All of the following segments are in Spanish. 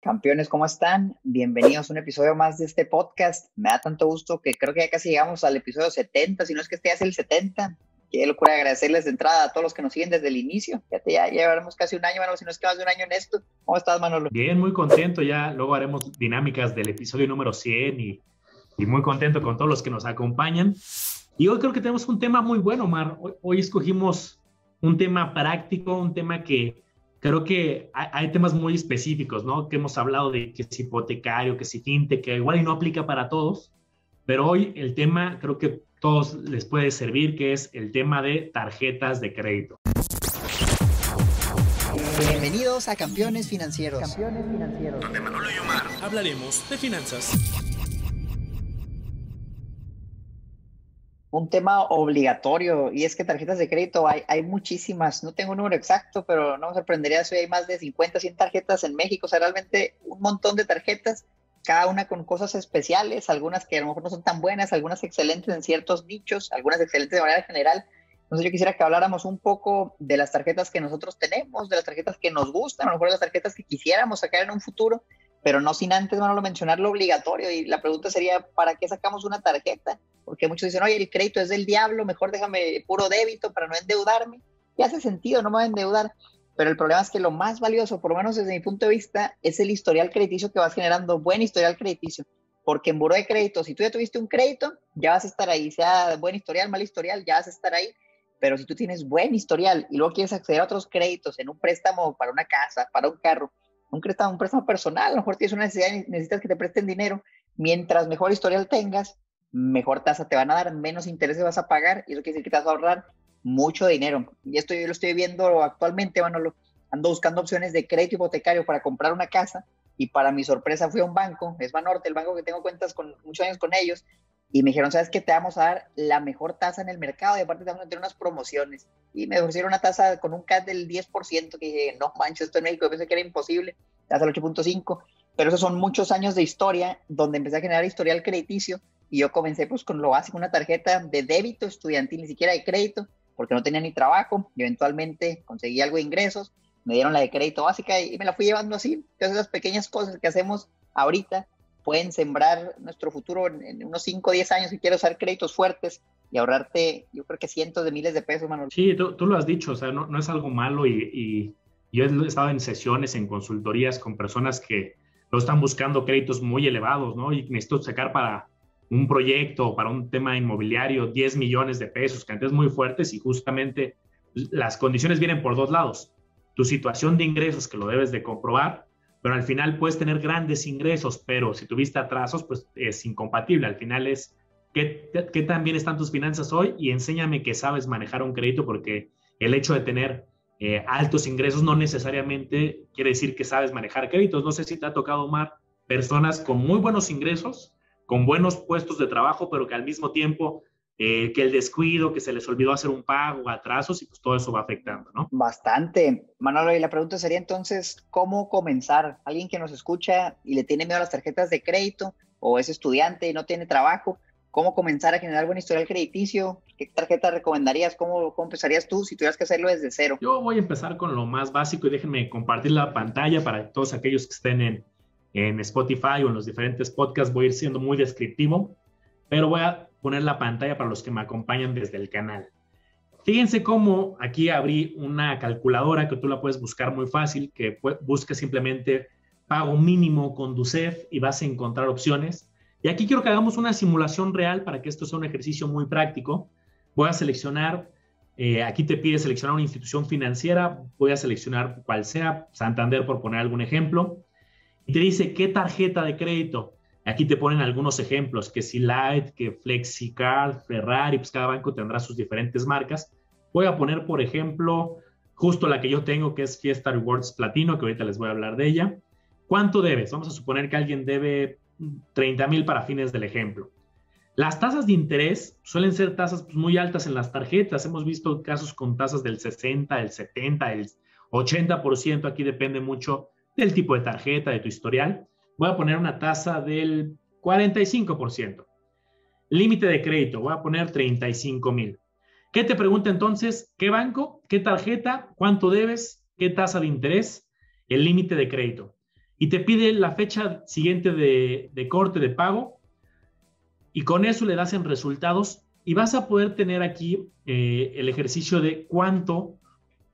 Campeones, ¿cómo están? Bienvenidos a un episodio más de este podcast. Me da tanto gusto que creo que ya casi llegamos al episodio 70, si no es que este ya es el 70. Qué locura agradecerles de entrada a todos los que nos siguen desde el inicio. Ya, te, ya llevaremos casi un año, Manolo, si no es que más de un año en esto. ¿Cómo estás, Manolo? Bien, muy contento. Ya luego haremos dinámicas del episodio número 100 y, muy contento con todos los que nos acompañan. Y hoy creo que tenemos un tema muy bueno, Mar. Hoy escogimos un tema práctico, un tema que creo que hay, temas muy específicos, ¿no? Que hemos hablado de que es hipotecario, que es fintech, que igual y no aplica para todos, pero hoy el tema creo que todos les puede servir, que es el tema de tarjetas de crédito. Bienvenidos a Campeones Financieros. Campeones Financieros. Donde Manolo y Omar hablaremos de finanzas. Un tema obligatorio y es que tarjetas de crédito hay, hay muchísimas, no tengo un número exacto, pero no me sorprendería si hay más de 50, 100 tarjetas en México, o sea, realmente un montón de tarjetas, cada una con cosas especiales, algunas que a lo mejor no son tan buenas, algunas excelentes en ciertos nichos, algunas excelentes de manera general. Entonces yo quisiera que habláramos un poco de las tarjetas que nosotros tenemos, de las tarjetas que nos gustan, a lo mejor de las tarjetas que quisiéramos sacar en un futuro, pero no sin antes, Manolo, mencionar lo obligatorio. Y la pregunta sería, ¿para qué sacamos una tarjeta? Porque muchos dicen, oye, el crédito es del diablo, mejor déjame puro débito para no endeudarme. Y hace sentido, no me voy a endeudar. Pero el problema es que lo más valioso, por lo menos desde mi punto de vista, es el historial crediticio que vas generando, buen historial crediticio. Porque en buro de crédito, si tú ya tuviste un crédito, ya vas a estar ahí, sea buen historial, mal historial, ya vas a estar ahí. Pero si tú tienes buen historial y luego quieres acceder a otros créditos en un préstamo para una casa, para un carro, un préstamo, un préstamo personal, a lo mejor tienes una necesidad y necesitas que te presten dinero, mientras mejor historial tengas, mejor tasa te van a dar, menos intereses vas a pagar y eso quiere decir que te vas a ahorrar mucho dinero. Y esto yo lo estoy viendo actualmente, Manolo, ando buscando opciones de crédito hipotecario para comprar una casa y para mi sorpresa fui a un banco, es Banorte, el banco que tengo cuentas con muchos años con ellos, y me dijeron, ¿sabes qué? Te vamos a dar la mejor tasa en el mercado y aparte te vamos a tener unas promociones. Y me ofrecieron una tasa con un CAT del 10%, que dije, no manches, esto en México, yo pensé que era imposible, tasa del 8.5, pero esos son muchos años de historia donde empecé a generar historial crediticio y yo comencé pues con lo básico, una tarjeta de débito estudiantil, ni siquiera de crédito, porque no tenía ni trabajo, y eventualmente conseguí algo de ingresos, me dieron la de crédito básica y me la fui llevando así. Entonces esas pequeñas cosas que hacemos ahorita pueden sembrar nuestro futuro en, unos 5 o 10 años si quieres usar créditos fuertes y ahorrarte, yo creo que cientos de miles de pesos, Manuel. Sí, tú, tú lo has dicho, o sea, no, no es algo malo y, y, yo he estado en sesiones, en consultorías con personas que lo están buscando créditos muy elevados, ¿no? Y necesito sacar para un proyecto, para un tema inmobiliario, 10 millones de pesos, cantidades muy fuertes y justamente las condiciones vienen por dos lados. Tu situación de ingresos, que lo debes de comprobar, pero al final puedes tener grandes ingresos, pero si tuviste atrasos, pues es incompatible. Al final es ¿qué, qué tan están tus finanzas hoy y enséñame que sabes manejar un crédito porque el hecho de tener eh, altos ingresos no necesariamente quiere decir que sabes manejar créditos. No sé si te ha tocado, Omar, personas con muy buenos ingresos, con buenos puestos de trabajo, pero que al mismo tiempo eh, que el descuido, que se les olvidó hacer un pago, atrasos, y pues todo eso va afectando, ¿no? Bastante. Manolo, y la pregunta sería entonces, ¿cómo comenzar? Alguien que nos escucha y le tiene miedo a las tarjetas de crédito, o es estudiante y no tiene trabajo, ¿cómo comenzar a generar buen historial crediticio? ¿Qué tarjeta recomendarías? ¿Cómo, ¿Cómo empezarías tú si tuvieras que hacerlo desde cero? Yo voy a empezar con lo más básico y déjenme compartir la pantalla para todos aquellos que estén en, en Spotify o en los diferentes podcasts. Voy a ir siendo muy descriptivo, pero voy a poner la pantalla para los que me acompañan desde el canal. Fíjense cómo aquí abrí una calculadora que tú la puedes buscar muy fácil, que busca simplemente pago mínimo con DUCEF y vas a encontrar opciones. Y aquí quiero que hagamos una simulación real para que esto sea un ejercicio muy práctico. Voy a seleccionar, eh, aquí te pide seleccionar una institución financiera, voy a seleccionar cual sea, Santander por poner algún ejemplo, y te dice qué tarjeta de crédito Aquí te ponen algunos ejemplos, que si Light, que FlexiCard, Ferrari, pues cada banco tendrá sus diferentes marcas. Voy a poner, por ejemplo, justo la que yo tengo, que es Fiesta Rewards Platino, que ahorita les voy a hablar de ella. ¿Cuánto debes? Vamos a suponer que alguien debe 30 mil para fines del ejemplo. Las tasas de interés suelen ser tasas pues, muy altas en las tarjetas. Hemos visto casos con tasas del 60, del 70, del 80%. Aquí depende mucho del tipo de tarjeta, de tu historial voy a poner una tasa del 45%. Límite de crédito, voy a poner 35 mil. ¿Qué te pregunta entonces? ¿Qué banco? ¿Qué tarjeta? ¿Cuánto debes? ¿Qué tasa de interés? El límite de crédito. y te pide la fecha siguiente de, corte de pago y con eso le das en resultados y vas a poder tener aquí eh, el ejercicio de cuánto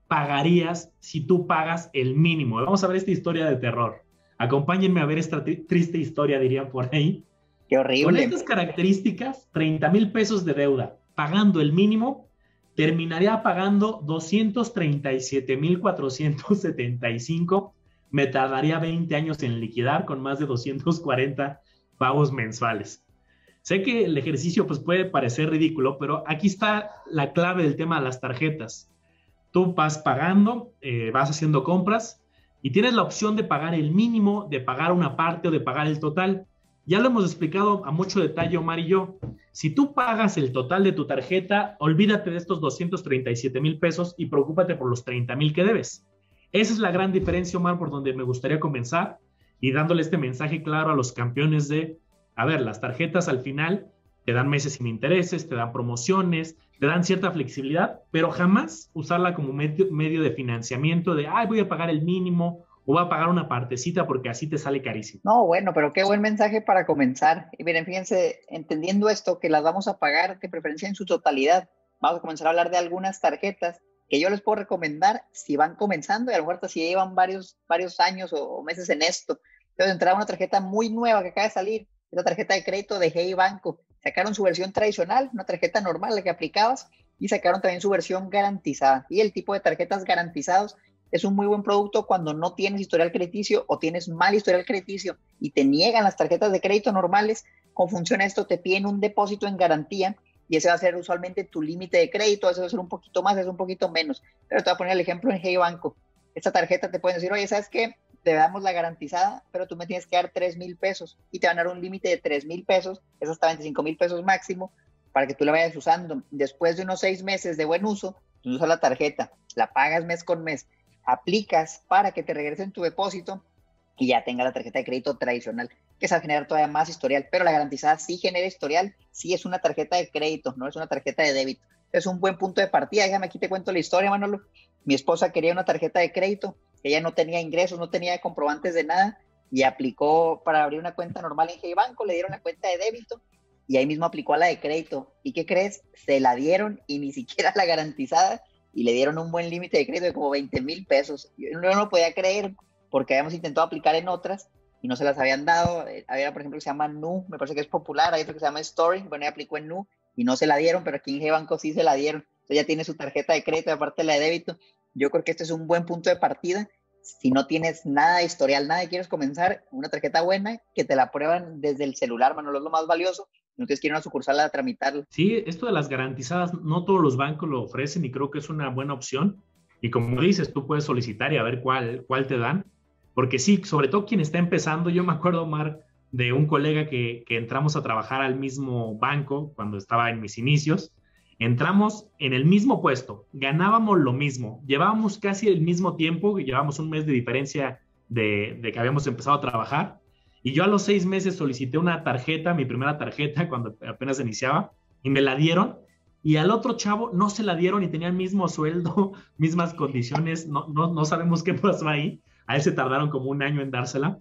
pagarías si tú pagas el mínimo. Vamos a ver esta historia de terror. Acompáñenme a ver esta triste historia, diría por ahí. Qué horrible. Con estas características, 30 mil pesos de deuda, pagando el mínimo, terminaría pagando 237 mil 475 me tardaría 20 años en liquidar con más de 240 pagos mensuales. Sé que el ejercicio pues, puede parecer ridículo, pero aquí está la clave del tema de las tarjetas. Tú vas pagando, eh, vas haciendo compras y tienes la opción de pagar el mínimo, de pagar una parte o de pagar el total. Ya lo hemos explicado a mucho detalle Omar y yo. Si tú pagas el total de tu tarjeta, olvídate de estos 237 mil pesos y preocúpate por los 30 mil que debes. Esa es la gran diferencia, Omar, por donde me gustaría comenzar y dándole este mensaje claro a los campeones de, a ver, las tarjetas al final te dan meses sin intereses, te dan promociones, te dan cierta flexibilidad, pero jamás usarla como medio, medio de financiamiento de, ay, voy a pagar el mínimo o voy a pagar una partecita porque así te sale carísimo. No, bueno, pero qué buen mensaje para comenzar. Y miren, fíjense, entendiendo esto, que las vamos a pagar de preferencia en su totalidad, vamos a comenzar a hablar de algunas tarjetas que yo les puedo recomendar si van comenzando y a lo mejor si llevan varios, varios años o, meses en esto. Entonces, entrar una tarjeta muy nueva que acaba de salir, es la tarjeta de crédito de Hey Banco. Sacaron su versión tradicional, una tarjeta normal, la que aplicabas, y sacaron también su versión garantizada. Y el tipo de tarjetas garantizados es un muy buen producto cuando no tienes historial crediticio o tienes mal historial crediticio y te niegan las tarjetas de crédito normales. ¿Cómo funciona esto? Te piden un depósito en garantía y ese va a ser usualmente tu límite de crédito, ese va a ser un poquito más, es un poquito menos. Pero te voy a poner el ejemplo en Hey Banco. Esta tarjeta te pueden decir, oye, ¿sabes qué? Te damos la garantizada, pero tú me tienes que dar 3 mil pesos y te van a dar un límite de 3 mil pesos, es hasta 25 mil pesos máximo, para que tú la vayas usando. Después de unos 6 meses de buen uso, tú usas la tarjeta, la pagas mes con mes, aplicas para que te regresen tu depósito y ya tenga la tarjeta de crédito tradicional que se va a generar todavía más historial, pero la garantizada sí genera historial, sí es una tarjeta de crédito, no es una tarjeta de débito. Es un buen punto de partida. Déjame aquí te cuento la historia, Manolo. Mi esposa quería una tarjeta de crédito, ella no tenía ingresos, no tenía comprobantes de nada y aplicó para abrir una cuenta normal en Hey Banco, le dieron la cuenta de débito y ahí mismo aplicó a la de crédito. ¿Y qué crees? Se la dieron y ni siquiera la garantizada y le dieron un buen límite de crédito de como 20 mil pesos. Yo no lo podía creer porque habíamos intentado aplicar en otras y no se las habían dado. Eh, había, por ejemplo, que se llama Nu, me parece que es popular, hay otro que se llama Story, bueno, ella aplicó en Nu y no se la dieron, pero aquí en G-Banco sí se la dieron. Entonces ya tiene su tarjeta de crédito, aparte la de débito. Yo creo que este es un buen punto de partida. Si no tienes nada de historial, nada y quieres comenzar, una tarjeta buena que te la prueban desde el celular, Manolo, es lo más valioso. No tienes que ir a una sucursal a tramitarla. Sí, esto de las garantizadas, no todos los bancos lo ofrecen y creo que es una buena opción. Y como dices, tú puedes solicitar y a ver cuál, cuál te dan. Porque sí, sobre todo quien está empezando, yo me acuerdo, Omar, de un colega que, entramos a trabajar al mismo banco cuando estaba en mis inicios. Entramos en el mismo puesto, ganábamos lo mismo, llevábamos casi el mismo tiempo, llevábamos un mes de diferencia de, que habíamos empezado a trabajar. Y yo a los seis meses solicité una tarjeta, mi primera tarjeta, cuando apenas iniciaba, y me la dieron. Y al otro chavo no se la dieron y tenía el mismo sueldo, mismas condiciones, no, no, no sabemos qué pasó ahí. A él se tardaron como un año en dársela,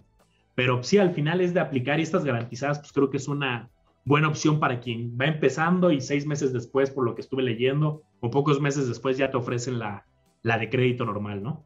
pero sí, al final es de aplicar y estas garantizadas, pues creo que es una buena opción para quien va empezando y seis meses después, por lo que estuve leyendo, o pocos meses después ya te ofrecen la, la de crédito normal, ¿no?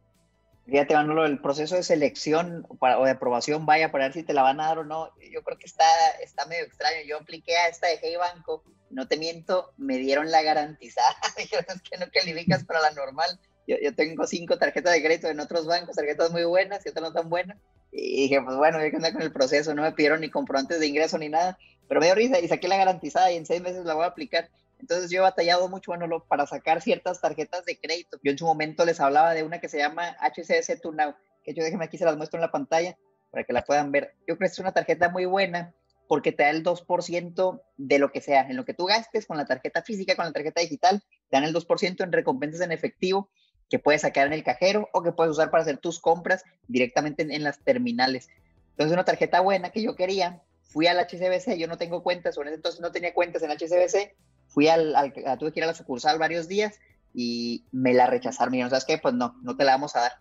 Fíjate, Manolo, el proceso de selección o de aprobación, vaya, para ver si te la van a dar o no, yo creo que está, está medio extraño. Yo apliqué a esta de Hey Banco, no te miento, me dieron la garantizada. Dijeron, es que no calificas para la normal yo, tengo cinco tarjetas de crédito en otros bancos, tarjetas muy buenas y otras no tan buenas. Y dije, pues bueno, yo que andar con el proceso, no me pidieron ni comprobantes de ingreso ni nada, pero me dio risa y saqué la garantizada y en seis meses la voy a aplicar. Entonces yo he batallado mucho, bueno, para sacar ciertas tarjetas de crédito. Yo en su momento les hablaba de una que se llama HCS Tunao, que yo déjenme aquí, se las muestro en la pantalla para que la puedan ver. Yo creo que es una tarjeta muy buena porque te da el 2% de lo que sea, en lo que tú gastes con la tarjeta física, con la tarjeta digital, te dan el 2% en recompensas en efectivo que puedes sacar en el cajero o que puedes usar para hacer tus compras directamente en, las terminales. Entonces, una tarjeta buena que yo quería, fui al HCBC, yo no tengo cuentas, o en ese entonces no tenía cuentas en HCBC, fui al, tuve que ir a la sucursal varios días y me la rechazaron. Me dijeron, ¿sabes qué? Pues no, no te la vamos a dar.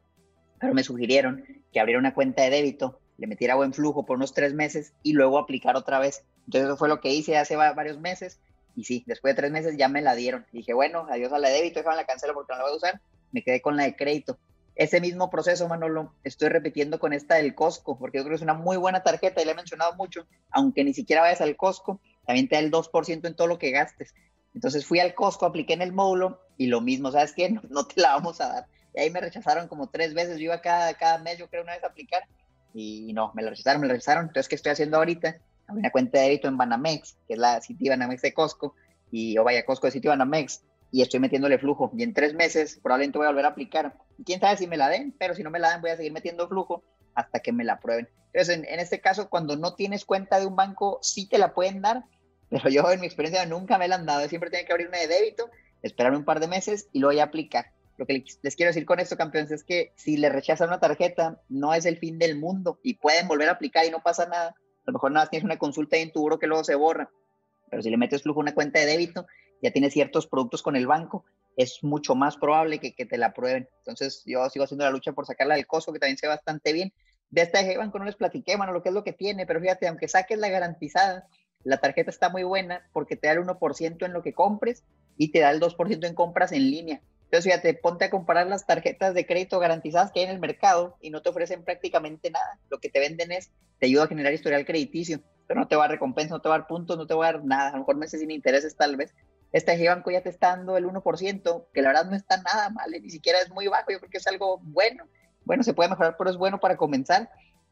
Pero me sugirieron que abriera una cuenta de débito le metiera buen flujo por unos tres meses y luego aplicar otra vez. Entonces eso fue lo que hice hace varios meses y sí, después de tres meses ya me la dieron. Dije, bueno, adiós a la de débito, déjame la cancelo porque no la voy a usar. Me quedé con la de crédito. Ese mismo proceso, Manolo, estoy repitiendo con esta del Costco, porque yo creo que es una muy buena tarjeta y la he mencionado mucho, aunque ni siquiera vayas al Costco, también te da el 2% en todo lo que gastes. Entonces fui al Costco, apliqué en el módulo y lo mismo, ¿sabes qué? No, te la vamos a dar. Y ahí me rechazaron como tres veces, yo iba cada, cada mes, yo creo, una vez a aplicar y no, me la rechazaron, me la rechazaron. Entonces, ¿qué estoy haciendo ahorita? una cuenta de débito en Banamex, que es la City Banamex de Costco, y o vaya Costco de City Banamex, y estoy metiéndole flujo. Y en tres meses probablemente voy a volver a aplicar. Quién sabe si me la den, pero si no me la dan, voy a seguir metiendo flujo hasta que me la prueben. Entonces, en, este caso, cuando no tienes cuenta de un banco, sí te la pueden dar, pero yo en mi experiencia nunca me la han dado. Siempre tengo que abrir una de débito, esperarme un par de meses y luego ya aplicar. Lo que les quiero decir con esto, campeones, es que si le rechazan una tarjeta, no es el fin del mundo y pueden volver a aplicar y no pasa nada. A lo mejor nada más tienes una consulta ahí en tu buro que luego se borra. Pero si le metes flujo a una cuenta de débito, ya tienes ciertos productos con el banco, es mucho más probable que, te la aprueben. Entonces, yo sigo haciendo la lucha por sacarla del costo, que también ve bastante bien. De esta de banco no les platiqué, bueno, lo que es lo que tiene, pero fíjate, aunque saques la garantizada, la tarjeta está muy buena porque te da el 1% en lo que compres y te da el 2% en compras en línea. Entonces, fíjate, ponte a comparar las tarjetas de crédito garantizadas que hay en el mercado y no te ofrecen prácticamente nada. Lo que te venden es, te ayuda a generar historial crediticio, pero no te va a recompensa, no te va a dar puntos, no te va a dar nada. A lo mejor meses sin intereses tal vez. Este banco ya te está dando el 1%, que la verdad no está nada mal, ¿eh? ni siquiera es muy bajo, yo creo que es algo bueno. Bueno, se puede mejorar, pero es bueno para comenzar.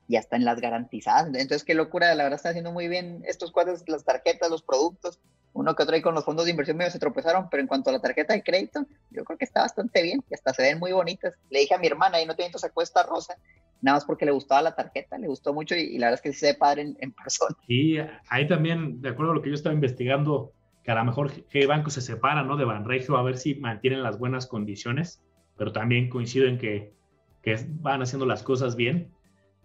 Y hasta en las garantizadas. Entonces, qué locura, la verdad están haciendo muy bien estos cuadros, las tarjetas, los productos uno que otro ahí con los fondos de inversión medio se tropezaron, pero en cuanto a la tarjeta de crédito, yo creo que está bastante bien y hasta se ven muy bonitas. Le dije a mi hermana, y no te sacó esta rosa, nada más porque le gustaba la tarjeta, le gustó mucho y, la verdad es que se ve padre en, persona. Y ahí también, de acuerdo a lo que yo estaba investigando, que a lo mejor G Banco se separa ¿no? de Banregio a ver si mantienen las buenas condiciones, pero también coincido en que, que van haciendo las cosas bien.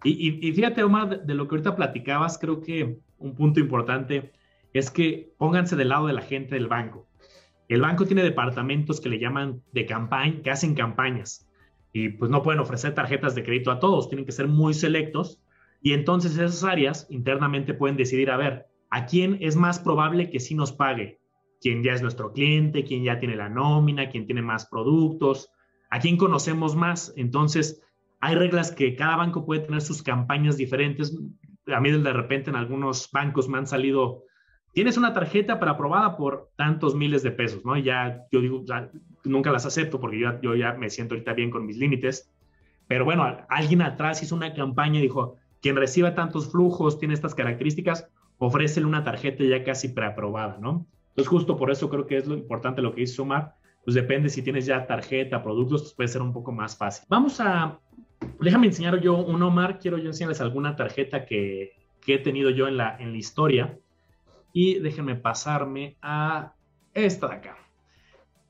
Y, y, fíjate, Omar, de lo que ahorita platicabas, creo que un punto importante es que pónganse del lado de la gente del banco. El banco tiene departamentos que le llaman de campaña, que hacen campañas y pues no pueden ofrecer tarjetas de crédito a todos, tienen que ser muy selectos y entonces esas áreas internamente pueden decidir, a ver, ¿a quién es más probable que sí nos pague? ¿Quién ya es nuestro cliente? ¿Quién ya tiene la nómina? ¿Quién tiene más productos? ¿A quién conocemos más? Entonces, hay reglas que cada banco puede tener sus campañas diferentes. A mí de repente en algunos bancos me han salido tienes una tarjeta para aprobada por tantos miles de pesos, ¿no? Y ya yo digo, nunca las acepto porque yo, yo ya me siento ahorita bien con mis límites. Pero bueno, alguien atrás hizo una campaña y dijo, quien reciba tantos flujos, tiene estas características, ofrécele una tarjeta ya casi preaprobada, ¿no? Entonces justo por eso creo que es lo importante lo que hizo Sumar, pues depende si tienes ya tarjeta, productos, pues puede ser un poco más fácil. Vamos a, déjame enseñar yo un Omar, quiero yo enseñarles alguna tarjeta que, he tenido yo en la, en la historia. Y déjenme pasarme a esta de acá.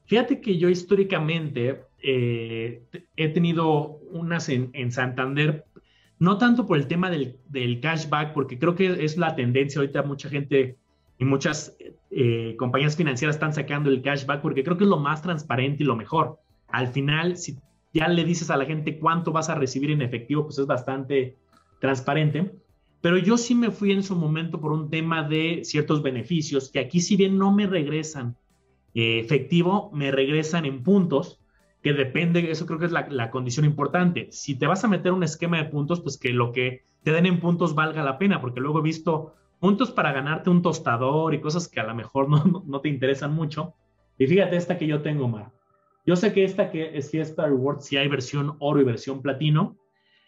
Fíjate que yo históricamente eh, he tenido unas en, Santander, no tanto por el tema del, cashback, porque creo que es la tendencia ahorita mucha gente y muchas eh, compañías financieras están sacando el cashback porque creo que es lo más transparente y lo mejor. Al final, si ya le dices a la gente cuánto vas a recibir en efectivo, pues es bastante transparente. Pero yo sí me fui en su momento por un tema de ciertos beneficios que aquí si bien no me regresan eh, efectivo, me regresan en puntos, que depende, eso creo que es la, condición importante. Si te vas a meter un esquema de puntos, pues que lo que te den en puntos valga la pena, porque luego he visto puntos para ganarte un tostador y cosas que a lo mejor no, no, te interesan mucho. Y fíjate esta que yo tengo, Mar. Yo sé que esta que es Fiesta Rewards, si hay versión oro y versión platino,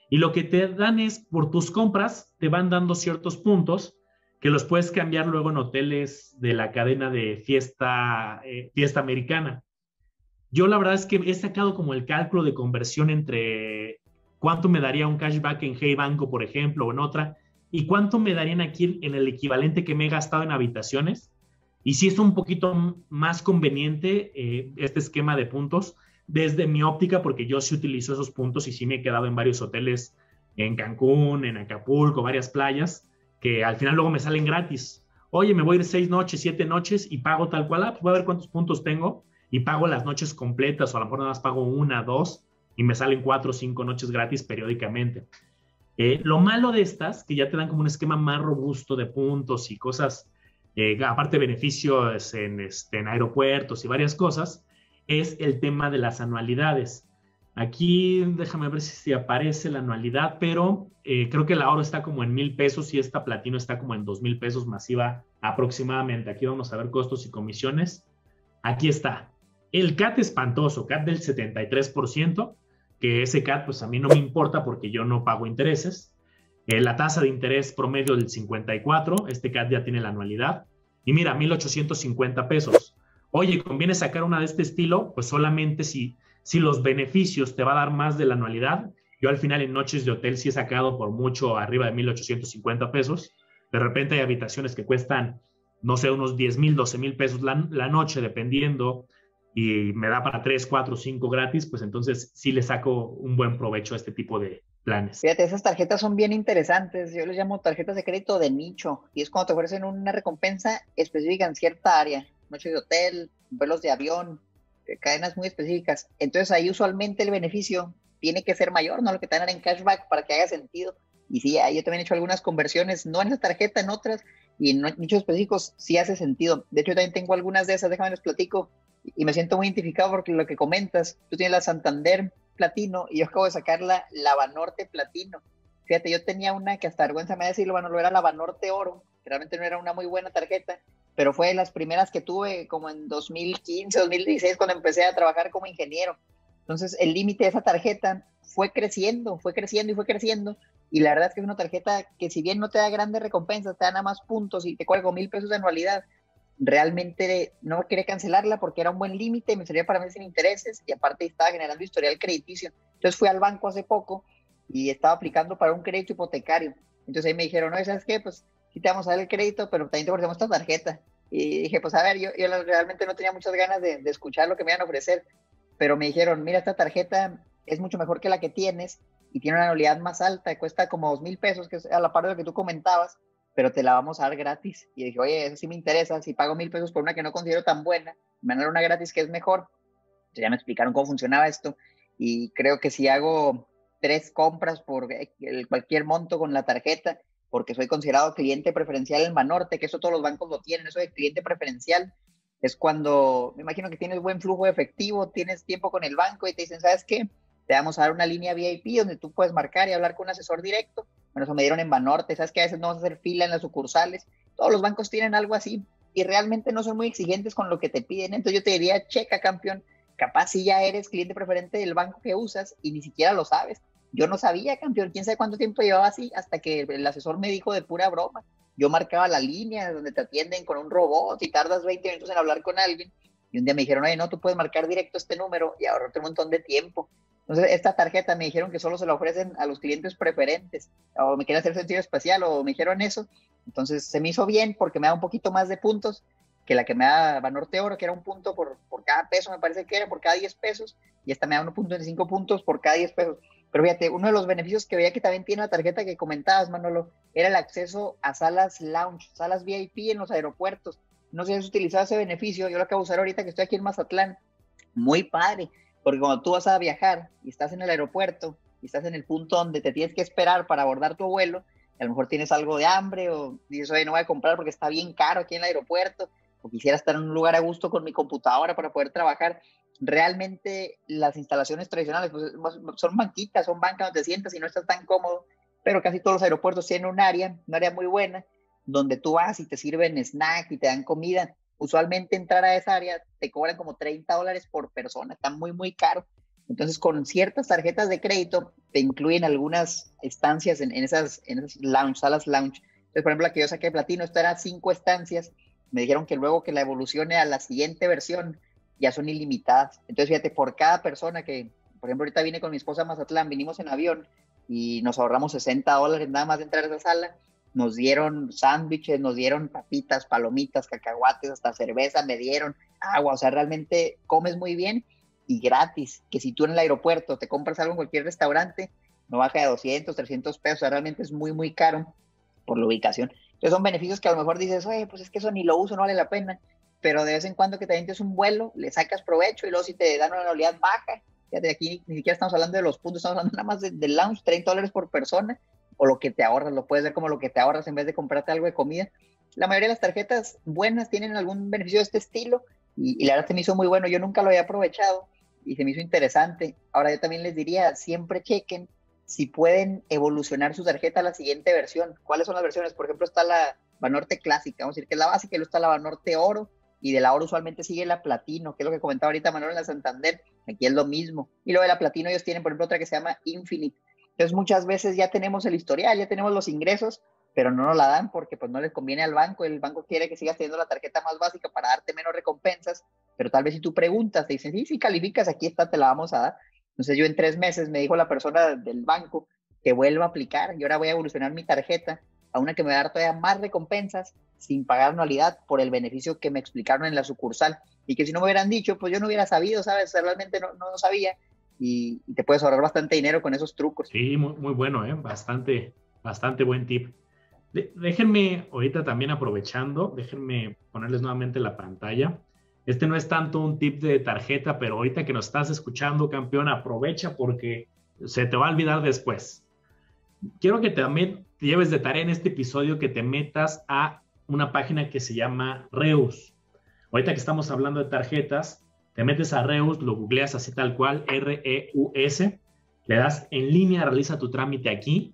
y lo que te dan es, por tus compras, te van dando ciertos puntos que los puedes cambiar luego en hoteles de la cadena de fiesta, eh, fiesta americana. Yo la verdad es que he sacado como el cálculo de conversión entre cuánto me daría un cashback en Hey Banco, por ejemplo, o en otra, y cuánto me darían aquí en el equivalente que me he gastado en habitaciones. Y si es un poquito más conveniente eh, este esquema de puntos, desde mi óptica, porque yo sí utilizo esos puntos y sí me he quedado en varios hoteles en Cancún, en Acapulco, varias playas, que al final luego me salen gratis. Oye, me voy a ir seis noches, siete noches y pago tal cual, ah, pues voy a ver cuántos puntos tengo y pago las noches completas o a lo mejor nada más pago una, dos y me salen cuatro o cinco noches gratis periódicamente. Eh, lo malo de estas, que ya te dan como un esquema más robusto de puntos y cosas, eh, aparte beneficios en, este, en aeropuertos y varias cosas, es el tema de las anualidades. Aquí déjame ver si, aparece la anualidad, pero eh, creo que la oro está como en mil pesos y esta platino está como en dos mil pesos masiva aproximadamente. Aquí vamos a ver costos y comisiones. Aquí está. El CAT espantoso, CAT del 73%, que ese CAT pues a mí no me importa porque yo no pago intereses. Eh, la tasa de interés promedio del 54, este CAT ya tiene la anualidad. Y mira, 1.850 pesos. Oye, ¿conviene sacar una de este estilo? Pues solamente si si los beneficios te va a dar más de la anualidad, yo al final en noches de hotel sí he sacado por mucho arriba de 1.850 pesos. De repente hay habitaciones que cuestan, no sé, unos 10 mil, 12 mil pesos la, noche, dependiendo, y me da para 3, 4, 5 gratis, pues entonces sí le saco un buen provecho a este tipo de planes. Fíjate, esas tarjetas son bien interesantes. Yo les llamo tarjetas de crédito de nicho, y es cuando te ofrecen una recompensa específica en cierta área, noche de hotel, vuelos de avión, eh, cadenas muy específicas. Entonces ahí usualmente el beneficio tiene que ser mayor, ¿no? Lo que te dan en cashback para que haga sentido. Y sí, yo también he hecho algunas conversiones, no en esa tarjeta, en otras, y en nichos específicos sí hace sentido. De hecho, yo también tengo algunas de esas, déjame les platico, y me siento muy identificado porque lo que comentas, tú tienes la Santander Platino y yo acabo de sacar la Lavanorte Platino. Fíjate, yo tenía una que hasta vergüenza me decirlo, bueno, lo era Lavanorte Oro, realmente no era una muy buena tarjeta, pero fue de las primeras que tuve como en 2015, 2016, cuando empecé a trabajar como ingeniero. Entonces, el límite de esa tarjeta fue creciendo, fue creciendo y fue creciendo. Y la verdad es que es una tarjeta que si bien no te da grandes recompensas, te da nada más puntos y te cuelgo mil pesos de anualidad, realmente no quería cancelarla porque era un buen límite, me salía para mí sin intereses y aparte estaba generando historial crediticio. Entonces fui al banco hace poco y estaba aplicando para un crédito hipotecario. Entonces ahí me dijeron, no, ¿sabes qué? Pues sí te vamos a dar el crédito, pero también te ofrecemos esta tarjeta. Y dije, pues a ver, yo, yo realmente no tenía muchas ganas de, de, escuchar lo que me iban a ofrecer, pero me dijeron, mira, esta tarjeta es mucho mejor que la que tienes y tiene una anualidad más alta, cuesta como dos mil pesos, que es a la par de lo que tú comentabas, pero te la vamos a dar gratis. Y dije, oye, eso sí me interesa, si pago mil pesos por una que no considero tan buena, me van a dar una gratis que es mejor. Ya me explicaron cómo funcionaba esto y creo que si hago tres compras por cualquier monto con la tarjeta, porque soy considerado cliente preferencial en Banorte, que eso todos los bancos lo tienen, eso de cliente preferencial es cuando, me imagino que tienes buen flujo de efectivo, tienes tiempo con el banco y te dicen, ¿sabes qué? Te vamos a dar una línea VIP donde tú puedes marcar y hablar con un asesor directo. Bueno, eso me dieron en Banorte, ¿sabes que A veces no vas a hacer fila en las sucursales. Todos los bancos tienen algo así y realmente no son muy exigentes con lo que te piden. Entonces yo te diría, checa, campeón, capaz si ya eres cliente preferente del banco que usas y ni siquiera lo sabes. Yo no sabía, campeón, quién sabe cuánto tiempo llevaba así, hasta que el asesor me dijo de pura broma. Yo marcaba la línea donde te atienden con un robot y tardas 20 minutos en hablar con alguien. Y un día me dijeron, oye, no, tú puedes marcar directo este número y ahorrarte un montón de tiempo. Entonces, esta tarjeta me dijeron que solo se la ofrecen a los clientes preferentes, o me quieren hacer sentido especial, o me dijeron eso. Entonces, se me hizo bien porque me da un poquito más de puntos que la que me da Banorte Oro, que era un punto por, por cada peso, me parece que era, por cada 10 pesos, y esta me da 1.25 puntos por cada 10 pesos. Pero fíjate, uno de los beneficios que veía que también tiene la tarjeta que comentabas, Manolo, era el acceso a salas lounge, salas VIP en los aeropuertos. No sé si has utilizado ese beneficio, yo lo acabo de usar ahorita que estoy aquí en Mazatlán. Muy padre, porque cuando tú vas a viajar y estás en el aeropuerto y estás en el punto donde te tienes que esperar para abordar tu vuelo, a lo mejor tienes algo de hambre o dices, oye, no voy a comprar porque está bien caro aquí en el aeropuerto, o quisiera estar en un lugar a gusto con mi computadora para poder trabajar realmente las instalaciones tradicionales pues, son banquitas, son bancas donde te sientas y no estás tan cómodo, pero casi todos los aeropuertos tienen un área, un área muy buena, donde tú vas y te sirven snack y te dan comida. Usualmente entrar a esa área te cobran como 30 dólares por persona, está muy, muy caro. Entonces, con ciertas tarjetas de crédito te incluyen algunas estancias en, esas, en esas lounge, salas lounge. Entonces, por ejemplo, la que yo saqué de platino, esto era cinco estancias. Me dijeron que luego que la evolucione a la siguiente versión, ya son ilimitadas. Entonces, fíjate, por cada persona que, por ejemplo, ahorita vine con mi esposa a Mazatlán, vinimos en avión y nos ahorramos 60 dólares nada más de entrar a esa sala. Nos dieron sándwiches, nos dieron papitas, palomitas, cacahuates, hasta cerveza, me dieron agua. O sea, realmente comes muy bien y gratis. Que si tú en el aeropuerto te compras algo en cualquier restaurante, no baja de 200, 300 pesos. O sea, realmente es muy, muy caro por la ubicación. Entonces son beneficios que a lo mejor dices, oye, pues es que eso ni lo uso, no vale la pena pero de vez en cuando que te es un vuelo, le sacas provecho y luego si te dan una anualidad baja, ya de aquí ni siquiera estamos hablando de los puntos, estamos hablando nada más del lounge, 30 dólares por persona, o lo que te ahorras, lo puedes ver como lo que te ahorras en vez de comprarte algo de comida. La mayoría de las tarjetas buenas tienen algún beneficio de este estilo y, la verdad se me hizo muy bueno. Yo nunca lo había aprovechado y se me hizo interesante. Ahora yo también les diría, siempre chequen si pueden evolucionar su tarjeta a la siguiente versión. ¿Cuáles son las versiones? Por ejemplo, está la Banorte clásica, vamos a decir que es la básica, luego está la Banorte oro, y de la oro usualmente sigue la platino, que es lo que comentaba ahorita Manuel en la Santander, aquí es lo mismo. Y luego de la platino ellos tienen, por ejemplo, otra que se llama Infinite. Entonces muchas veces ya tenemos el historial, ya tenemos los ingresos, pero no nos la dan porque pues no les conviene al banco, el banco quiere que sigas teniendo la tarjeta más básica para darte menos recompensas, pero tal vez si tú preguntas, te dicen, sí, si calificas, aquí está, te la vamos a dar. Entonces yo en tres meses me dijo la persona del banco que vuelva a aplicar y ahora voy a evolucionar mi tarjeta a una que me va a dar todavía más recompensas sin pagar anualidad por el beneficio que me explicaron en la sucursal. Y que si no me hubieran dicho, pues yo no hubiera sabido, ¿sabes? Realmente no, no sabía. Y, te puedes ahorrar bastante dinero con esos trucos. Sí, muy, muy bueno, ¿eh? Bastante, bastante buen tip. déjenme, ahorita también aprovechando, déjenme ponerles nuevamente la pantalla. Este no es tanto un tip de tarjeta, pero ahorita que nos estás escuchando, campeón, aprovecha porque se te va a olvidar después. Quiero que también te lleves de tarea en este episodio que te metas a una página que se llama Reus. Ahorita que estamos hablando de tarjetas, te metes a Reus, lo googleas así tal cual, R-E-U-S, le das en línea, realiza tu trámite aquí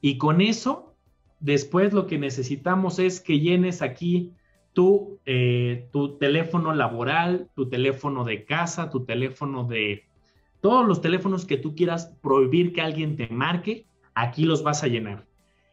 y con eso, después lo que necesitamos es que llenes aquí tu, eh, tu teléfono laboral, tu teléfono de casa, tu teléfono de... Todos los teléfonos que tú quieras prohibir que alguien te marque, aquí los vas a llenar.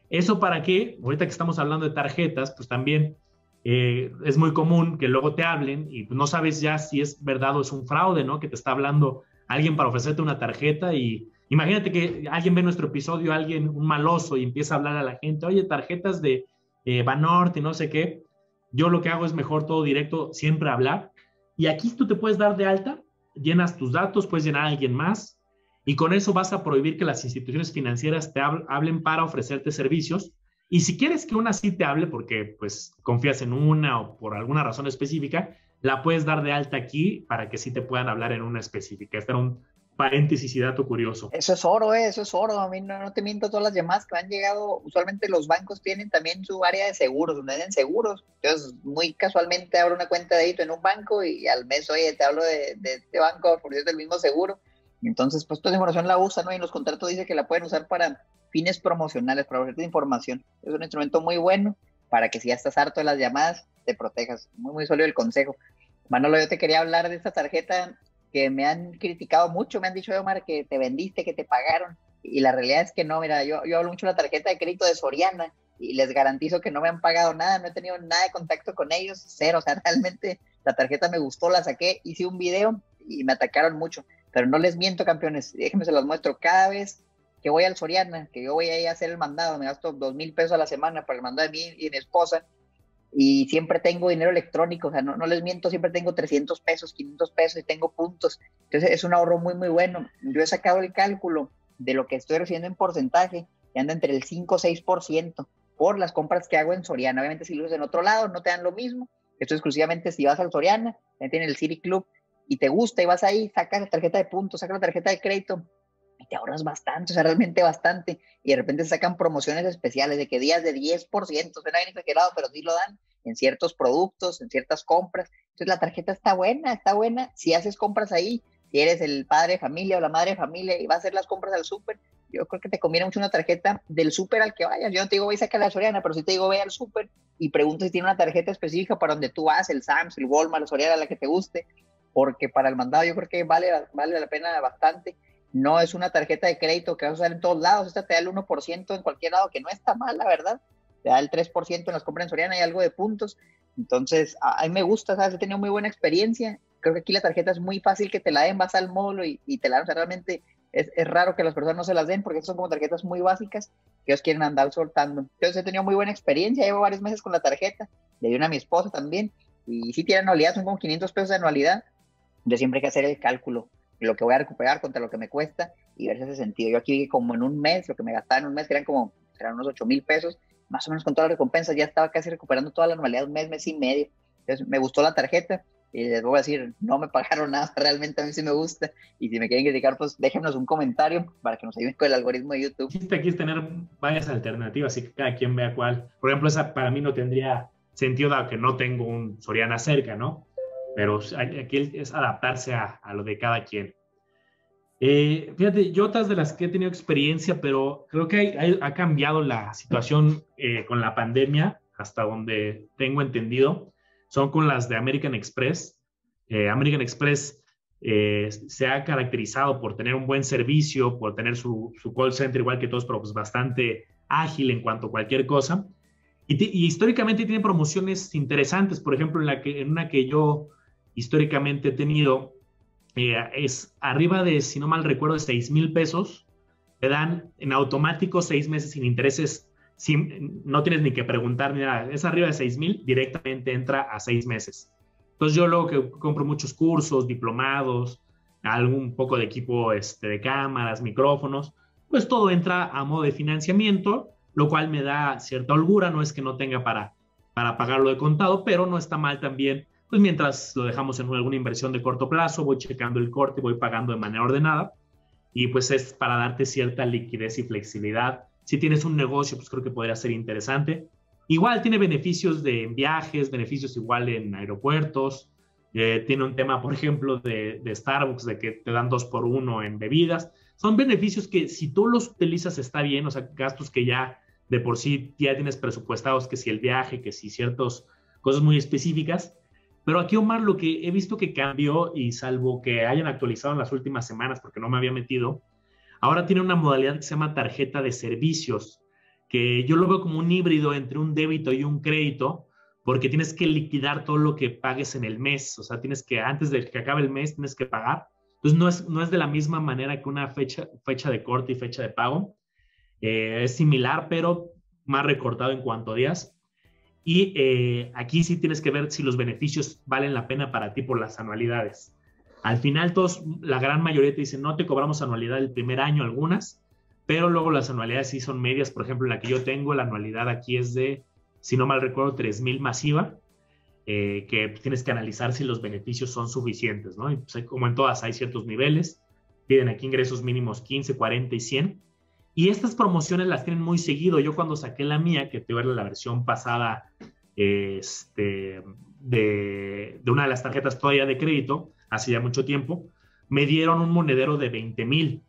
¿Eso para qué? Ahorita que estamos hablando de tarjetas, pues también eh, es muy común que luego te hablen y no sabes ya si es verdad o es un fraude, ¿no? Que te está hablando alguien para ofrecerte una tarjeta y imagínate que alguien ve nuestro episodio, alguien, un maloso, y empieza a hablar a la gente, oye, tarjetas de eh, Banorte no sé qué. Yo lo que hago es mejor todo directo, siempre hablar. Y aquí tú te puedes dar de alta, llenas tus datos, puedes llenar a alguien más y con eso vas a prohibir que las instituciones financieras te hablen para ofrecerte servicios. Y si quieres que una sí te hable porque pues confías en una o por alguna razón específica, la puedes dar de alta aquí para que sí te puedan hablar en una específica. Este era un paréntesis y dato curioso. Eso es oro, eh, eso es oro. A mí no, te miento, todas las llamadas que han llegado, usualmente los bancos tienen también su área de seguros, donde den seguros. Entonces, muy casualmente abro una cuenta de ahí en un banco y al mes, oye, te hablo de, de este banco, por el mismo seguro. Entonces, pues toda esa información la usan, ¿no? Y en los contratos dice que la pueden usar para fines promocionales, para ofrecerte información. Es un instrumento muy bueno para que si ya estás harto de las llamadas, te protejas. Muy, muy sólido el consejo. Manolo, yo te quería hablar de esta tarjeta que me han criticado mucho, me han dicho, Omar, que te vendiste, que te pagaron. Y la realidad es que no, mira, yo, yo hablo mucho de la tarjeta de crédito de Soriana y les garantizo que no me han pagado nada, no he tenido nada de contacto con ellos, cero, o sea, realmente la tarjeta me gustó, la saqué, hice un video y me atacaron mucho, pero no les miento, campeones, déjenme se los muestro, cada vez que voy al Soriana, que yo voy a ir a hacer el mandado, me gasto dos mil pesos a la semana para el mandado de mí y mi esposa, y siempre tengo dinero electrónico, o sea, no, no les miento, siempre tengo 300 pesos, 500 pesos y tengo puntos. Entonces es un ahorro muy, muy bueno. Yo he sacado el cálculo de lo que estoy recibiendo en porcentaje y anda entre el 5 o 6% por las compras que hago en Soriana. Obviamente si lo en otro lado no te dan lo mismo. Esto exclusivamente si vas al Soriana, tiene el City Club y te gusta y vas ahí, sacas la tarjeta de puntos, sacas la tarjeta de crédito ahorras bastante, o sea, realmente bastante. Y de repente sacan promociones especiales de que días de 10%, suena bien exagerado, pero sí lo dan en ciertos productos, en ciertas compras. Entonces la tarjeta está buena, está buena. Si haces compras ahí, si eres el padre de familia o la madre de familia y vas a hacer las compras al súper, yo creo que te conviene mucho una tarjeta del súper al que vayas. Yo no te digo, voy a sacar la Soriana, pero sí te digo, ve al súper y pregunta si tiene una tarjeta específica para donde tú vas, el Sams, el Walmart, la Soriana, la que te guste, porque para el mandado yo creo que vale, vale la pena bastante. No es una tarjeta de crédito que vas a usar en todos lados, esta te da el 1% en cualquier lado, que no está mal, la verdad. Te da el 3% en las compras en Soriana y algo de puntos. Entonces, a, mí me gusta, ¿sabes? He tenido muy buena experiencia. Creo que aquí la tarjeta es muy fácil que te la den, vas al módulo y, te la dan. O sea, realmente es, es, raro que las personas no se las den porque son como tarjetas muy básicas que ellos quieren andar soltando. Entonces, he tenido muy buena experiencia. Llevo varios meses con la tarjeta. Le di una a mi esposa también. Y sí tiene anualidad, son como 500 pesos de anualidad yo siempre hay que hacer el cálculo lo que voy a recuperar contra lo que me cuesta y ver si hace sentido. Yo aquí como en un mes, lo que me gastaba en un mes, que eran como, eran unos 8 mil pesos, más o menos con todas las recompensas, ya estaba casi recuperando toda la anualidad, un mes, mes y medio. Entonces me gustó la tarjeta y les voy a decir, no me pagaron nada, realmente a mí sí me gusta. Y si me quieren criticar, pues déjenos un comentario para que nos ayuden con el algoritmo de YouTube. Chiste aquí es tener varias alternativas y que cada quien vea cuál. Por ejemplo, esa para mí no tendría sentido dado que no tengo un Soriana cerca, ¿no? Pero aquí es adaptarse a, a lo de cada quien. Eh, fíjate, yo otras de las que he tenido experiencia, pero creo que ha cambiado la situación eh, con la pandemia, hasta donde tengo entendido son con las de American Express. Eh, American Express eh, se ha caracterizado por tener un buen servicio, por tener su, call center igual que todos, pero pues bastante ágil en cuanto a cualquier cosa. Y, históricamente tiene promociones interesantes. Por ejemplo, en, la que, en una que yo históricamente he tenido, eh, es arriba de, si no mal recuerdo, de 6 mil pesos. Te dan en automático seis meses sin intereses no tienes ni que preguntar ni nada, es arriba de 6 mil, directamente entra a seis meses. Entonces yo luego que compro muchos cursos, diplomados, algún poco de equipo este, de cámaras, micrófonos, pues todo entra a modo de financiamiento, lo cual me da cierta holgura, no es que no tenga para, para pagarlo de contado, pero no está mal también, pues mientras lo dejamos en alguna inversión de corto plazo, voy checando el corte, voy pagando de manera ordenada y pues es para darte cierta liquidez y flexibilidad si tienes un negocio, pues creo que podría ser interesante. Igual tiene beneficios de viajes, beneficios igual en aeropuertos. Eh, tiene un tema, por ejemplo, de, Starbucks, de que te dan dos por uno en bebidas. Son beneficios que si tú los utilizas está bien, o sea, gastos que ya de por sí ya tienes presupuestados, que si el viaje, que si ciertas cosas muy específicas. Pero aquí, Omar, lo que he visto que cambió, y salvo que hayan actualizado en las últimas semanas, porque no me había metido, Ahora tiene una modalidad que se llama tarjeta de servicios, que yo lo veo como un híbrido entre un débito y un crédito, porque tienes que liquidar todo lo que pagues en el mes, o sea, tienes que, antes de que acabe el mes, tienes que pagar. Entonces, no es, no es de la misma manera que una fecha, fecha de corte y fecha de pago. Eh, es similar, pero más recortado en cuanto días. Y eh, aquí sí tienes que ver si los beneficios valen la pena para ti por las anualidades. Al final, todos, la gran mayoría te dicen, no te cobramos anualidad el primer año, algunas, pero luego las anualidades sí son medias. Por ejemplo, la que yo tengo, la anualidad aquí es de, si no mal recuerdo, 3,000 masiva, eh, que tienes que analizar si los beneficios son suficientes, ¿no? Pues, como en todas, hay ciertos niveles. Piden aquí ingresos mínimos 15, 40 y 100. Y estas promociones las tienen muy seguido. Yo cuando saqué la mía, que te la versión pasada este, de, de, una de las tarjetas todavía de crédito, hace ya mucho tiempo, me dieron un monedero de 20 mil.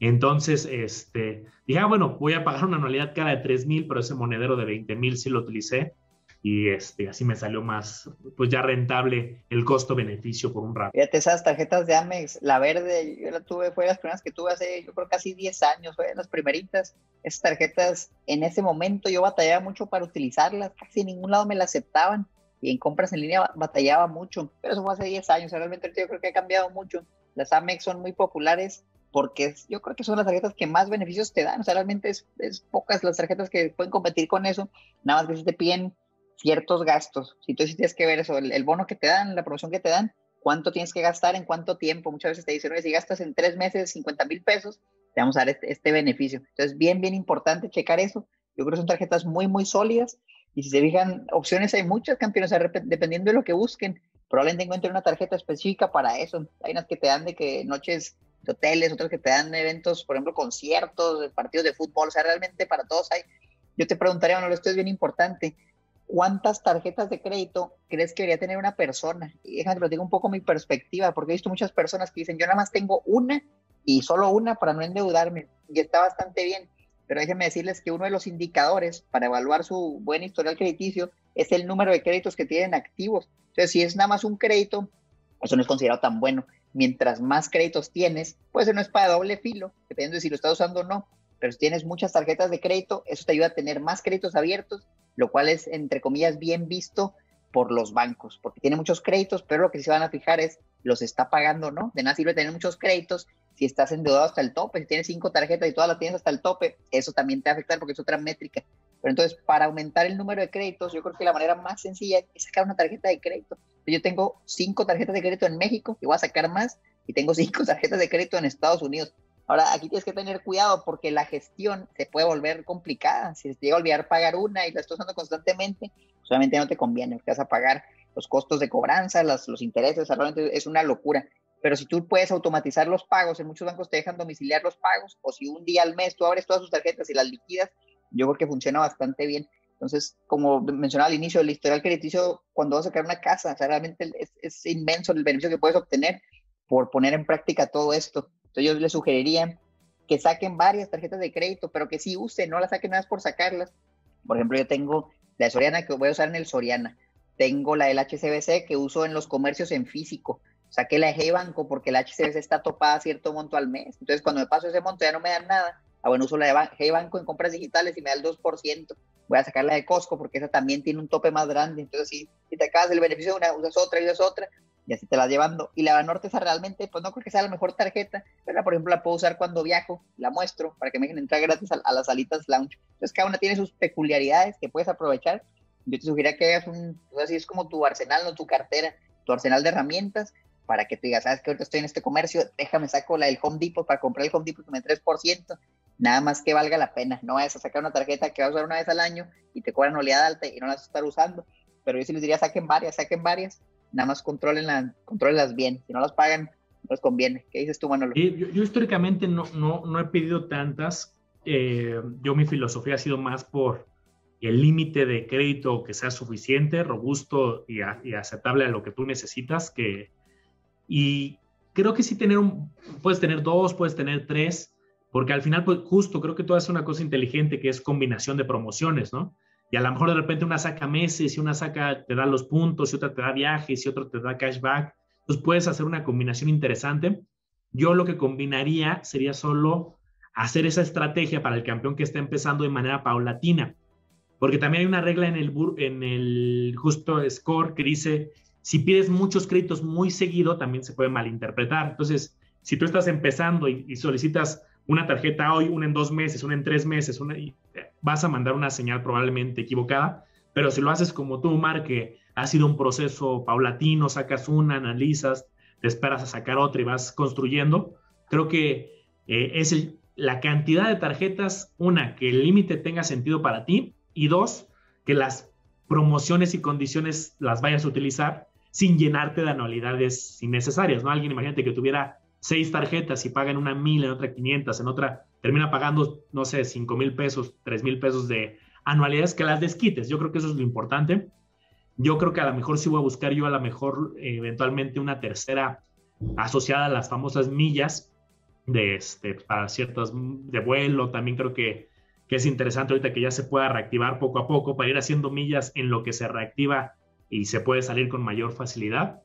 Entonces, este, dije, ah, bueno, voy a pagar una anualidad cara de 3 mil, pero ese monedero de 20 mil sí lo utilicé y este, así me salió más, pues ya rentable el costo-beneficio por un rato. Fíjate, esas tarjetas de Amex, la verde, yo la tuve, fue las primeras que tuve hace, yo creo, casi 10 años, fue las primeritas. Esas tarjetas, en ese momento yo batallaba mucho para utilizarlas, casi en ningún lado me las aceptaban y en compras en línea batallaba mucho, pero eso fue hace 10 años, realmente yo creo que ha cambiado mucho. Las Amex son muy populares porque yo creo que son las tarjetas que más beneficios te dan, o sea, realmente es, pocas las tarjetas que pueden competir con eso, nada más que si te piden ciertos gastos, si tú sí tienes que ver eso, el, bono que te dan, la promoción que te dan, cuánto tienes que gastar, en cuánto tiempo, muchas veces te dicen, oye, si gastas en tres meses 50 mil pesos, te vamos a dar este, este beneficio. Entonces, bien, bien importante checar eso. Yo creo que son tarjetas muy, muy sólidas y si se fijan, opciones hay muchas, campeones, dependiendo de lo que busquen. Probablemente encuentren una tarjeta específica para eso. Hay unas que te dan de que noches de hoteles, otras que te dan eventos, por ejemplo, conciertos, partidos de fútbol. O sea, realmente para todos hay. Yo te preguntaría, bueno, esto es bien importante. ¿Cuántas tarjetas de crédito crees que debería tener una persona? Y déjame te lo digo un poco mi perspectiva, porque he visto muchas personas que dicen, yo nada más tengo una y solo una para no endeudarme. Y está bastante bien pero déjenme decirles que uno de los indicadores para evaluar su buen historial crediticio es el número de créditos que tienen activos. Entonces, si es nada más un crédito, eso no es considerado tan bueno. Mientras más créditos tienes, pues eso no es para doble filo, dependiendo de si lo estás usando o no. Pero si tienes muchas tarjetas de crédito, eso te ayuda a tener más créditos abiertos, lo cual es, entre comillas, bien visto por los bancos, porque tiene muchos créditos, pero lo que se van a fijar es, ¿los está pagando no? De nada sirve tener muchos créditos si estás endeudado hasta el tope, si tienes cinco tarjetas y todas las tienes hasta el tope, eso también te va a afectar porque es otra métrica. Pero entonces, para aumentar el número de créditos, yo creo que la manera más sencilla es sacar una tarjeta de crédito. Yo tengo cinco tarjetas de crédito en México y voy a sacar más y tengo cinco tarjetas de crédito en Estados Unidos. Ahora, aquí tienes que tener cuidado porque la gestión se puede volver complicada. Si te llega a olvidar pagar una y la estás usando constantemente, solamente no te conviene, porque vas a pagar los costos de cobranza, los intereses, realmente es una locura. Pero si tú puedes automatizar los pagos, en muchos bancos te dejan domiciliar los pagos, o si un día al mes tú abres todas tus tarjetas y las liquidas, yo creo que funciona bastante bien. Entonces, como mencionaba al inicio, el historial crediticio, cuando vas a sacar una casa, realmente es, es, inmenso el beneficio que puedes obtener por poner en práctica todo esto. Entonces, yo les sugeriría que saquen varias tarjetas de crédito, pero que sí usen, no las saquen nada más por sacarlas. Por ejemplo, yo tengo la de Soriana que voy a usar en el Soriana. Tengo la del HCBC que uso en los comercios en físico saqué la de Banco porque la HCBC está topada a cierto monto al mes. Entonces, cuando me paso ese monto ya no me dan nada. Ah, bueno, uso la de Banco en compras digitales y me da el 2%. Voy a sacar la de Costco porque esa también tiene un tope más grande. Entonces, si, te acabas el beneficio una, usas otra y usas otra y así te la llevando. Y la Banorte esa realmente, pues no creo que sea la mejor tarjeta, pero por ejemplo la puedo usar cuando viajo, la muestro para que me dejen entrar gratis a, las salitas lounge. Entonces cada una tiene sus peculiaridades que puedes aprovechar. Yo te sugeriría que hagas un, pues así es como tu arsenal, no tu cartera, tu arsenal de herramientas para que tú digas, sabes que ahorita estoy en este comercio, déjame saco la del Home Depot para comprar el Home Depot que me 3%, nada más que valga la pena, no vayas a sacar una tarjeta que vas a usar una vez al año y te cobran oleada alta y no la vas a estar usando, pero yo sí les diría, saquen varias, saquen varias, nada más controlen controlenlas bien, si no las pagan, no les conviene. ¿Qué dices tú, Manolo? Yo, históricamente no, no, no he pedido tantas, eh, yo mi filosofía ha sido más por el límite de crédito que sea suficiente, robusto y, y aceptable a lo que tú necesitas, que y creo que sí tener un, puedes tener dos, puedes tener tres, porque al final, pues justo creo que tú haces una cosa inteligente que es combinación de promociones, ¿no? Y a lo mejor de repente una saca meses y una saca te da los puntos y otra te da viajes y otra te da cashback. Entonces puedes hacer una combinación interesante. Yo lo que combinaría sería solo hacer esa estrategia para el campeón que está empezando de manera paulatina. Porque también hay una regla en el, en el justo score que dice si pides muchos créditos muy seguido, también se puede malinterpretar. Entonces, si tú estás empezando y, solicitas una tarjeta hoy, una en dos meses, una en tres meses, una, eh, vas a mandar una señal probablemente equivocada. Pero si lo haces como tú, Mar, que ha sido un proceso paulatino, sacas una, analizas, te esperas a sacar otra y vas construyendo, creo que eh, es la cantidad de tarjetas, una, que el límite tenga sentido para ti y dos, que las promociones y condiciones las vayas a utilizar sin llenarte de anualidades innecesarias, ¿no? Alguien, imagínate que tuviera seis tarjetas y paga en una mil, en otra quinientas, en otra termina pagando, no sé, cinco mil pesos, tres mil pesos de anualidades que las desquites. Yo creo que eso es lo importante. Yo creo que a lo mejor sí voy a buscar yo a lo mejor eventualmente una tercera asociada a las famosas millas de este, para ciertas de vuelo. También creo que, que es interesante ahorita que ya se pueda reactivar poco a poco para ir haciendo millas en lo que se reactiva y se puede salir con mayor facilidad.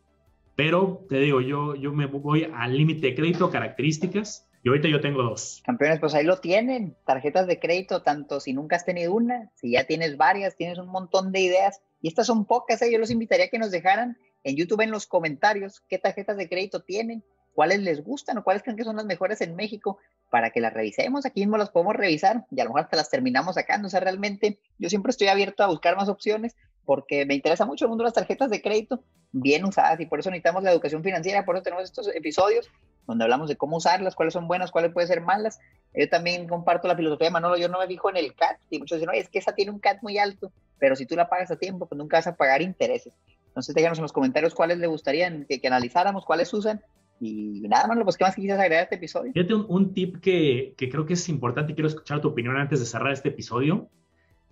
Pero te digo, yo, yo me voy al límite de crédito, características, y ahorita yo tengo dos. Campeones, pues ahí lo tienen, tarjetas de crédito, tanto si nunca has tenido una, si ya tienes varias, tienes un montón de ideas, y estas son pocas, ¿eh? yo los invitaría a que nos dejaran en YouTube en los comentarios qué tarjetas de crédito tienen, cuáles les gustan o cuáles creen que son las mejores en México para que las revisemos. Aquí mismo las podemos revisar y a lo mejor hasta las terminamos sacando. O sea, realmente yo siempre estoy abierto a buscar más opciones porque me interesa mucho el mundo de las tarjetas de crédito bien usadas y por eso necesitamos la educación financiera, por eso tenemos estos episodios donde hablamos de cómo usarlas, cuáles son buenas, cuáles pueden ser malas. Yo también comparto la filosofía de Manolo, yo no me fijo en el CAT y muchos dicen, es que esa tiene un CAT muy alto, pero si tú la pagas a tiempo, pues nunca vas a pagar intereses. Entonces déjanos en los comentarios cuáles le gustarían que, analizáramos, cuáles usan y nada, más, pues qué más quisieras agregar a este episodio. Fíjate un, un tip que, que creo que es importante quiero escuchar tu opinión antes de cerrar este episodio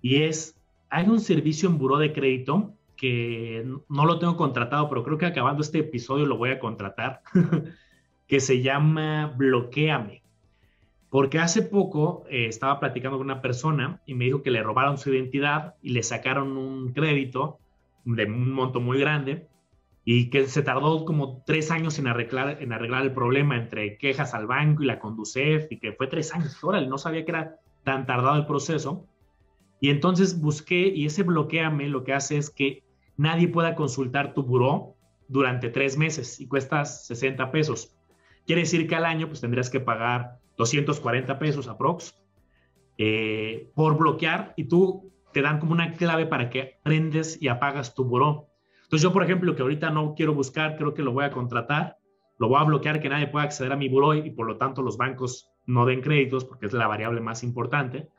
y es hay un servicio en buró de crédito que no lo tengo contratado, pero creo que acabando este episodio lo voy a contratar, que se llama Bloqueame. Porque hace poco eh, estaba platicando con una persona y me dijo que le robaron su identidad y le sacaron un crédito de un monto muy grande y que se tardó como tres años en arreglar, en arreglar el problema entre quejas al banco y la Conducef y que fue tres años. Órale, no sabía que era tan tardado el proceso. Y entonces busqué y ese bloqueame lo que hace es que nadie pueda consultar tu buró durante tres meses y cuesta 60 pesos. Quiere decir que al año pues tendrías que pagar 240 pesos aprox eh, por bloquear y tú te dan como una clave para que prendes y apagas tu buró. Entonces yo, por ejemplo, que ahorita no quiero buscar, creo que lo voy a contratar, lo voy a bloquear que nadie pueda acceder a mi buró y por lo tanto los bancos no den créditos porque es la variable más importante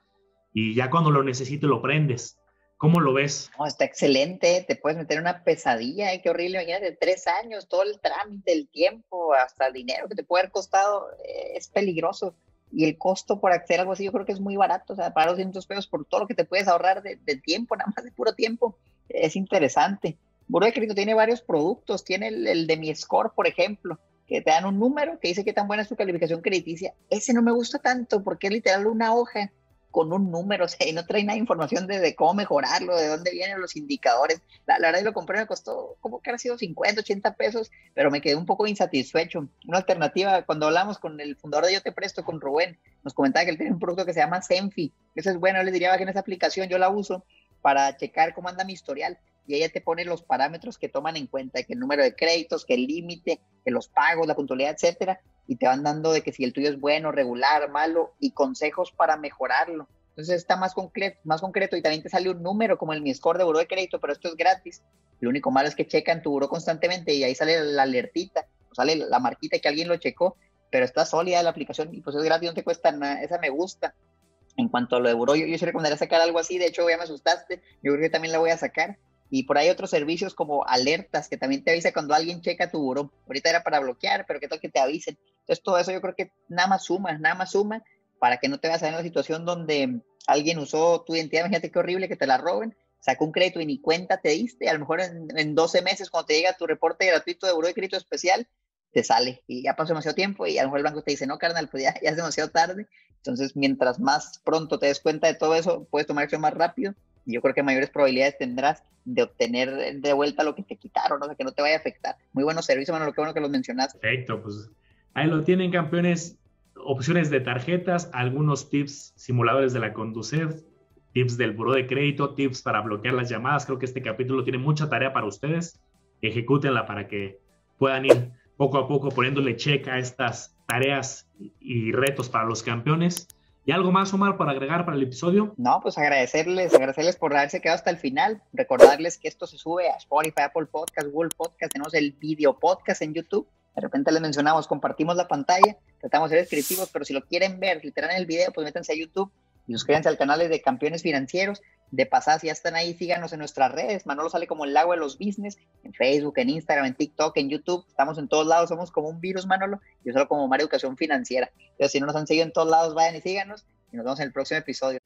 y ya cuando lo necesites lo prendes. ¿Cómo lo ves? Está excelente, te puedes meter una pesadilla, ¿eh? qué horrible, imagínate, tres años, todo el trámite, el tiempo, hasta el dinero que te puede haber costado, eh, es peligroso. Y el costo por acceder a algo así, yo creo que es muy barato, o sea, para 200 pesos por todo lo que te puedes ahorrar de, de tiempo, nada más de puro tiempo, es interesante. Buro de Crédito tiene varios productos, tiene el, el de mi score, por ejemplo, que te dan un número que dice qué tan buena es tu calificación crediticia. Ese no me gusta tanto porque es literal una hoja con un número, o sea, y no trae nada de información de, cómo mejorarlo, de dónde vienen los indicadores. La, verdad, yo lo compré, me costó como que ha sido 50, 80 pesos, pero me quedé un poco insatisfecho. Una alternativa, cuando hablamos con el fundador de Yo Te Presto, con Rubén, nos comentaba que él tiene un producto que se llama Senfi. Eso es bueno, les diría que en esa aplicación yo la uso para checar cómo anda mi historial y ella te pone los parámetros que toman en cuenta, que el número de créditos, que el límite, que los pagos, la puntualidad, etcétera, y te van dando de que si el tuyo es bueno, regular, malo, y consejos para mejorarlo. Entonces está más concreto, más concreto y también te sale un número como el mi score de buro de crédito, pero esto es gratis. Lo único malo es que checan tu buro constantemente y ahí sale la alertita, sale la marquita que alguien lo checó, pero está sólida la aplicación y pues es gratis, no te cuesta nada, esa me gusta. En cuanto a lo de buro, yo, yo sí recomendaría sacar algo así, de hecho ya me asustaste, yo creo que también la voy a sacar y por ahí otros servicios como alertas que también te avisa cuando alguien checa tu buró. Ahorita era para bloquear, pero que tal que te avisen. Entonces todo eso yo creo que nada más suma, nada más suma para que no te ver en la situación donde alguien usó tu identidad. Imagínate qué horrible que te la roben, sacó un crédito y ni cuenta te diste. A lo mejor en, en 12 meses cuando te llega tu reporte gratuito de buró de crédito especial, te sale y ya pasó demasiado tiempo y a lo mejor el banco te dice, no, carnal, pues ya, ya es demasiado tarde. Entonces, mientras más pronto te des cuenta de todo eso, puedes tomar acción más rápido yo creo que mayores probabilidades tendrás de obtener de vuelta lo que te quitaron, o sea, que no te vaya a afectar. Muy buenos servicios, bueno, lo que bueno que los mencionaste. Perfecto, pues ahí lo tienen, campeones. Opciones de tarjetas, algunos tips, simuladores de la Conducef, tips del buro de crédito, tips para bloquear las llamadas. Creo que este capítulo tiene mucha tarea para ustedes. Ejecútenla para que puedan ir poco a poco poniéndole check a estas tareas y retos para los campeones. ¿Y algo más, Omar, para agregar para el episodio? No, pues agradecerles, agradecerles por haberse quedado hasta el final. Recordarles que esto se sube a Spotify, Apple Podcast, Google Podcast. Tenemos el video podcast en YouTube. De repente les mencionamos, compartimos la pantalla, tratamos de ser descriptivos, pero si lo quieren ver, literal en el video, pues métanse a YouTube y suscríbanse al canal de Campeones Financieros. De pasada, si ya están ahí, síganos en nuestras redes. Manolo sale como el lago de los business, en Facebook, en Instagram, en TikTok, en YouTube. Estamos en todos lados, somos como un virus, Manolo. Yo solo como Mar Educación Financiera. Entonces, si no nos han seguido en todos lados, vayan y síganos. Y nos vemos en el próximo episodio.